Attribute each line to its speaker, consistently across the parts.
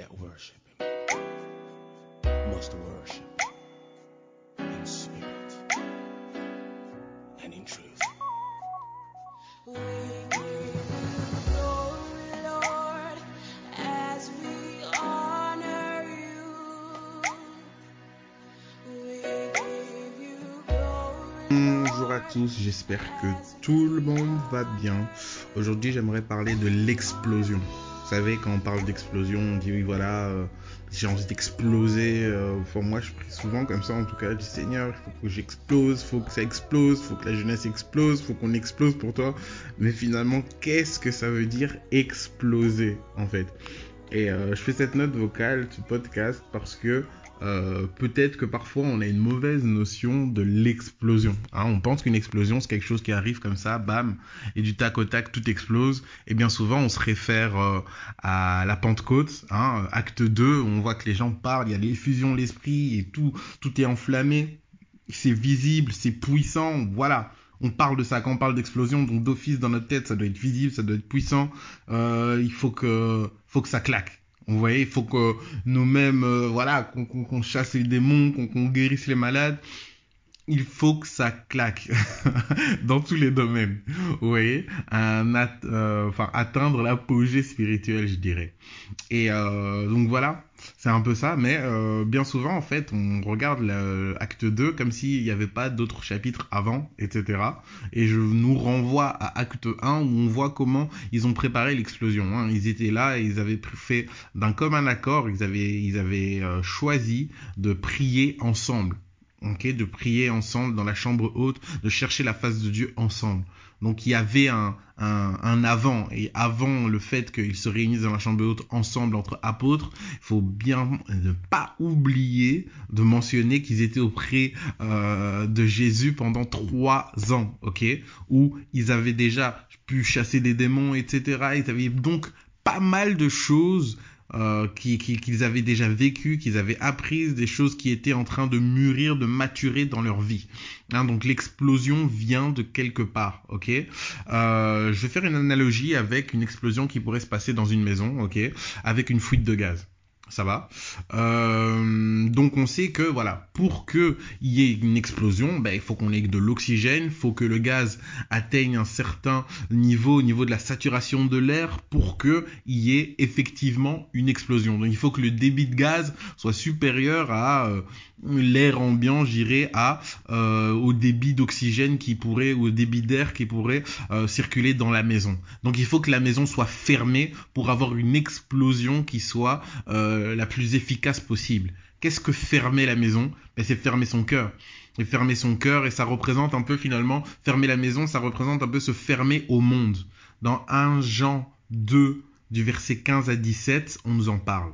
Speaker 1: that worship him. Must worship
Speaker 2: tous, j'espère que tout le monde va bien. Aujourd'hui, j'aimerais parler de l'explosion. Vous savez, quand on parle d'explosion, on dit oui, voilà, euh, j'ai envie d'exploser. euh, Enfin, moi, je prie souvent comme ça, en tout cas, du Seigneur, il faut que j'explose, faut que ça explose, faut que la jeunesse explose, faut qu'on explose pour toi. Mais finalement, qu'est-ce que ça veut dire exploser, en fait? Et euh, je fais cette note vocale, ce podcast, parce que euh, peut-être que parfois on a une mauvaise notion de l'explosion. hein. on pense qu'une explosion c'est quelque chose qui arrive comme ça, bam, et du tac au tac tout explose. Et bien souvent on se réfère euh, à la Pentecôte, hein, acte 2, où on voit que les gens parlent, il y a l'effusion de l'esprit et tout, tout est enflammé, c'est visible, c'est puissant, voilà. On parle de ça quand on parle d'explosion, donc d'office dans notre tête, ça doit être visible, ça doit être puissant. Euh, il faut que, faut que ça claque. Vous voyez, il faut que nous-mêmes, euh, voilà, qu'on chasse les démons, qu'on qu'on guérisse les malades. Il faut que ça claque dans tous les domaines. Vous voyez, un at- euh, enfin atteindre l'apogée spirituelle, je dirais. Et euh, donc voilà, c'est un peu ça. Mais euh, bien souvent, en fait, on regarde l'acte 2 comme s'il n'y avait pas d'autres chapitres avant, etc. Et je nous renvoie à acte 1 où on voit comment ils ont préparé l'explosion. hein. Ils étaient là et ils avaient fait d'un commun accord, ils avaient, ils avaient euh, choisi de prier ensemble. Ok, de prier ensemble dans la chambre haute, de chercher la face de Dieu ensemble. Donc il y avait un, un, un avant, et avant le fait qu'ils se réunissent dans la chambre haute ensemble entre apôtres, il faut bien ne pas oublier de mentionner qu'ils étaient auprès euh, de Jésus pendant trois ans, ok, où ils avaient déjà pu chasser des démons, etc. Ils avaient donc pas mal de choses euh, qui- qui- qu'ils avaient déjà vécues, qu'ils avaient apprises, des choses qui étaient en train de mûrir, de maturer dans leur vie. Hein, donc l'explosion vient de quelque part, ok? Euh, Je vais faire une analogie avec une explosion qui pourrait se passer dans une maison, ok? Avec une fuite de gaz. Ça va Euh, Donc on sait que voilà, pour que il y ait une explosion, ben, il faut qu'on ait de l'oxygène, il faut que le gaz atteigne un certain niveau au niveau de la saturation de l'air pour que il y ait effectivement une explosion. Donc il faut que le débit de gaz soit supérieur à euh, l'air ambiant, j'irais à euh, au débit d'oxygène qui pourrait ou au débit d'air qui pourrait circuler dans la maison. Donc il faut que la maison soit fermée pour avoir une explosion qui soit la plus efficace possible. Qu'est-ce que fermer la maison? Ben, C'est fermer son cœur. Et fermer son cœur, et ça représente un peu finalement, fermer la maison, ça représente un peu se fermer au monde. Dans 1 Jean 2, du verset 15 à 17, on nous en parle.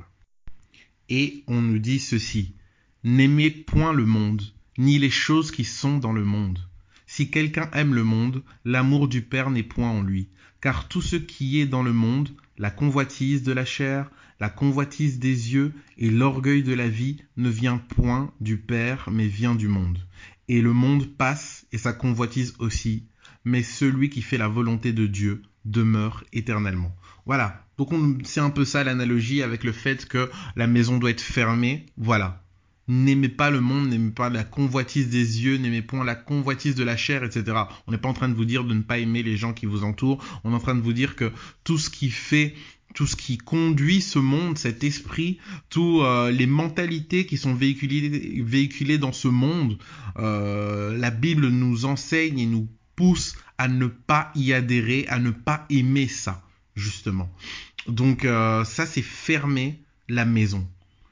Speaker 2: Et on nous dit ceci. N'aimez point le monde, ni les choses qui sont dans le monde. Si quelqu'un aime le monde, l'amour du Père n'est point en lui. Car tout ce qui est dans le monde, la convoitise de la chair, la convoitise des yeux et l'orgueil de la vie ne vient point du Père, mais vient du monde. Et le monde passe et sa convoitise aussi, mais celui qui fait la volonté de Dieu demeure éternellement. Voilà. Donc on- c'est un peu ça l'analogie avec le fait que la maison doit être fermée. Voilà. N'aimez pas le monde, n'aimez pas la convoitise des yeux, n'aimez point la convoitise de la chair, etc. On n'est pas en train de vous dire de ne pas aimer les gens qui vous entourent. On est en train de vous dire que tout ce qui fait, tout ce qui conduit ce monde, cet esprit, toutes les mentalités qui sont véhiculées, véhiculées dans ce monde, euh, la Bible nous enseigne et nous pousse à ne pas y adhérer, à ne pas aimer ça, justement. Donc euh, ça, c'est fermer la maison.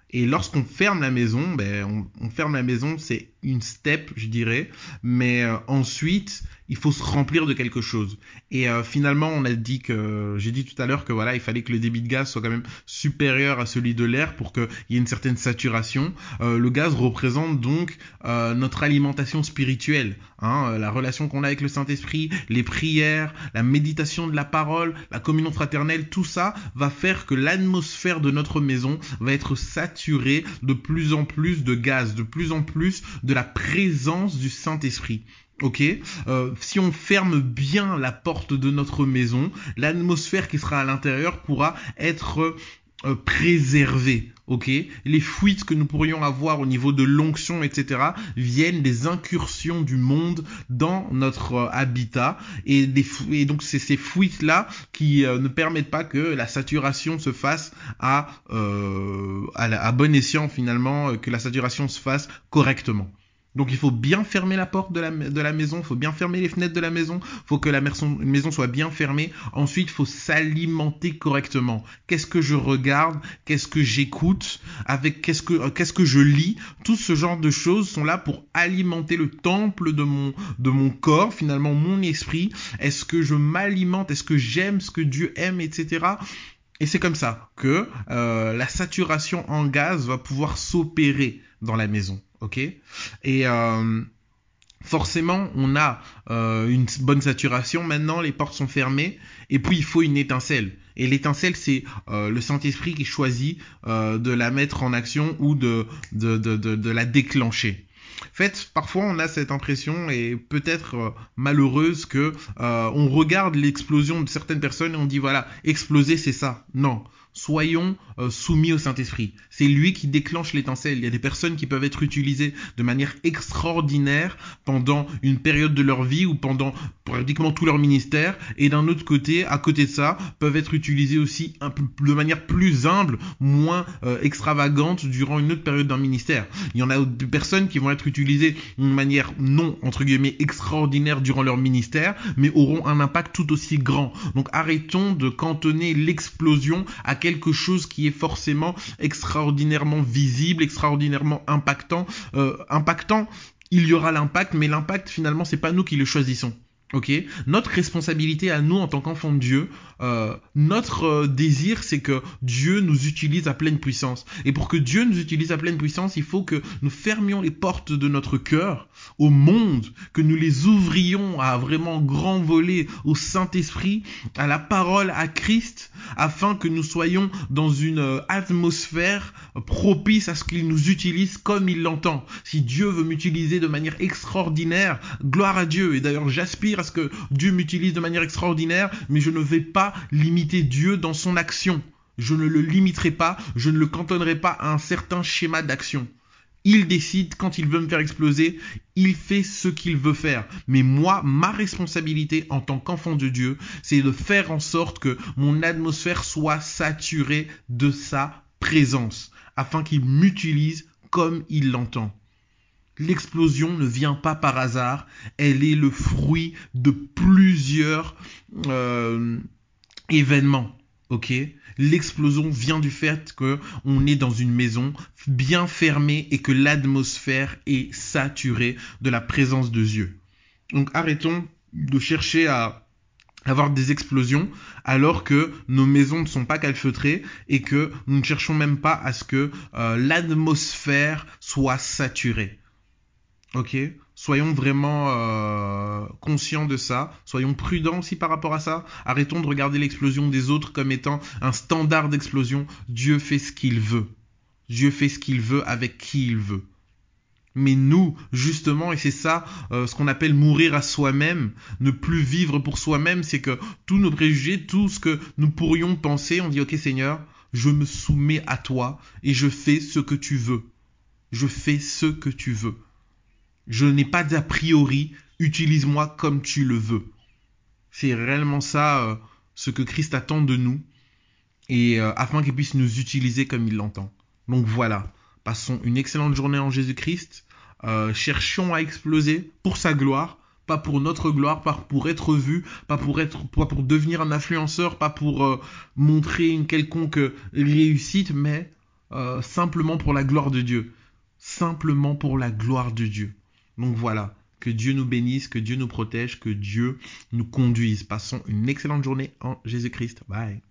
Speaker 2: Et lorsqu'on ferme la maison, ben, on ferme la maison, c'est une step, je dirais. Mais euh, ensuite, il faut se remplir de quelque chose. Et euh, finalement, on a dit que, j'ai dit tout à l'heure que voilà, il fallait que le débit de gaz soit quand même supérieur à celui de l'air pour qu'il y ait une certaine saturation. Euh, le gaz représente donc notre alimentation spirituelle, hein, la relation qu'on a avec le Saint-Esprit, les prières, la méditation de la parole, la communion fraternelle, tout ça va faire que l'atmosphère de notre maison va être saturée de plus en plus de gaz, de plus en plus de la présence du Saint-Esprit. Ok, euh, si on ferme bien la porte de notre maison, l'atmosphère qui sera à l'intérieur pourra être euh, préservés. Ok, les fuites que nous pourrions avoir au niveau de l'onction, etc., viennent des incursions du monde dans notre euh, habitat et, donc c'est ces fuites là qui ne permettent pas que la saturation se fasse à bon escient finalement, que la saturation se fasse correctement. Donc il faut bien fermer la porte de la, maison, il faut bien fermer les fenêtres de la maison, il faut que la maison, soit bien fermée. Ensuite, il faut s'alimenter correctement. Qu'est-ce que je regarde? Qu'est-ce que j'écoute? Avec qu'est-ce que euh, qu'est-ce que je lis? Tout ce genre de choses sont là pour alimenter le temple de mon de mon corps, finalement mon esprit. Est-ce que je m'alimente? Est-ce que j'aime ce que Dieu aime, etc. Et c'est comme ça que euh, la saturation en gaz va pouvoir s'opérer dans la maison Et euh, forcément, on a euh, une bonne saturation. Maintenant, les portes sont fermées. Et puis, il faut une étincelle. Et l'étincelle, c'est euh, le Saint-Esprit qui choisit de la mettre en action ou de, la déclencher. En fait, parfois on a cette impression et peut-être malheureuse que on regarde l'explosion de certaines personnes et on dit voilà, exploser c'est ça. Non, soyons euh, soumis au Saint-Esprit. C'est lui qui déclenche l'étincelle. Il y a des personnes qui peuvent être utilisées de manière extraordinaire pendant une période de leur vie ou pendant pratiquement tout leur ministère. Et d'un autre côté, à côté de ça, peuvent être utilisées aussi de manière plus humble, moins euh, extravagante durant une autre période d'un ministère. Il y en a des personnes qui vont être utilisées d'une manière non, entre guillemets, extraordinaire durant leur ministère, mais auront un impact tout aussi grand. Donc arrêtons de cantonner l'explosion à quelque chose qui est forcément extraordinairement visible, extraordinairement impactant. Euh, impactant, il y aura l'impact, mais l'impact finalement c'est pas nous qui le choisissons. Ok, notre responsabilité à nous en tant qu'enfants de Dieu, euh, notre euh, désir, c'est que Dieu nous utilise à pleine puissance. Et pour que Dieu nous utilise à pleine puissance, il faut que nous fermions les portes de notre cœur au monde, que nous les ouvrions à vraiment grand voler au Saint-Esprit, à la parole, à Christ, afin que nous soyons dans une euh, atmosphère propice à ce qu'il nous utilise comme il l'entend. Si Dieu veut m'utiliser de manière extraordinaire, gloire à Dieu. Et d'ailleurs, j'aspire à ce que Dieu m'utilise de manière extraordinaire, mais je ne vais pas limiter Dieu dans son action. Je ne le limiterai pas, je ne le cantonnerai pas à un certain schéma d'action. Il décide quand il veut me faire exploser, il fait ce qu'il veut faire. Mais moi, ma responsabilité en tant qu'enfant de Dieu, c'est de faire en sorte que mon atmosphère soit saturée de sa présence, afin qu'il m'utilise comme il l'entend. L'explosion ne vient pas par hasard, elle est le fruit de plusieurs euh, événements. Ok, l'explosion vient du fait que on est dans une maison bien fermée et que l'atmosphère est saturée de la présence de Dieu. Donc arrêtons de chercher à avoir des explosions alors que nos maisons ne sont pas calfeutrées et que nous ne cherchons même pas à ce que euh, l'atmosphère soit saturée. Ok Soyons vraiment euh, conscients de ça, soyons prudents aussi par rapport à ça. Arrêtons de regarder l'explosion des autres comme étant un standard d'explosion. Dieu fait ce qu'il veut. Dieu fait ce qu'il veut avec qui il veut. Mais nous, justement, et c'est ça euh, ce qu'on appelle mourir à soi-même, ne plus vivre pour soi-même, c'est que tous nos préjugés, tout ce que nous pourrions penser, on dit ok Seigneur, je me soumets à toi et je fais ce que tu veux. Je fais ce que tu veux. Je n'ai pas d'a priori, utilise-moi comme tu le veux. C'est réellement ça euh, ce que Christ attend de nous, et euh, afin qu'il puisse nous utiliser comme il l'entend. Donc voilà, passons une excellente journée en Jésus-Christ, euh, cherchons à exploser pour sa gloire, pas pour notre gloire, pas pour être vu, pas pour être, pas pour devenir un influenceur, pas pour montrer une quelconque réussite, mais simplement pour la gloire de Dieu, simplement pour la gloire de Dieu. Donc voilà, que Dieu nous bénisse, que Dieu nous protège, que Dieu nous conduise. Passons une excellente journée en Jésus-Christ. Bye.